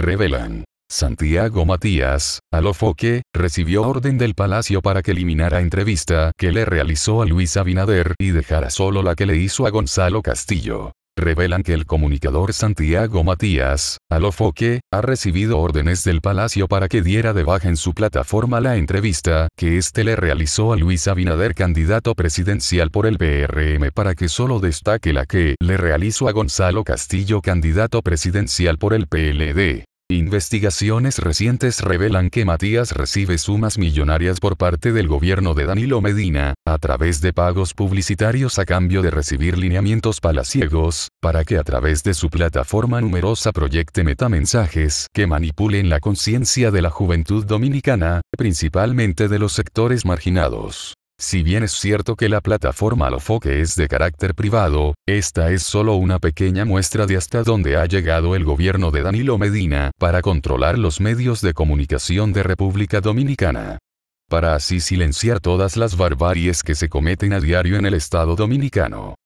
revelan. Santiago Matías, Alofoque, recibió orden del Palacio para que eliminara entrevista que le realizó a Luis Abinader y dejara solo la que le hizo a Gonzalo Castillo revelan que el comunicador Santiago Matías, Alofoque, ha recibido órdenes del Palacio para que diera de baja en su plataforma la entrevista que éste le realizó a Luis Abinader candidato presidencial por el PRM para que solo destaque la que le realizó a Gonzalo Castillo candidato presidencial por el PLD. Investigaciones recientes revelan que Matías recibe sumas millonarias por parte del gobierno de Danilo Medina, a través de pagos publicitarios a cambio de recibir lineamientos palaciegos, para que a través de su plataforma numerosa proyecte metamensajes que manipulen la conciencia de la juventud dominicana, principalmente de los sectores marginados. Si bien es cierto que la plataforma Alofoque es de carácter privado, esta es solo una pequeña muestra de hasta dónde ha llegado el gobierno de Danilo Medina para controlar los medios de comunicación de República Dominicana. Para así silenciar todas las barbaries que se cometen a diario en el Estado dominicano.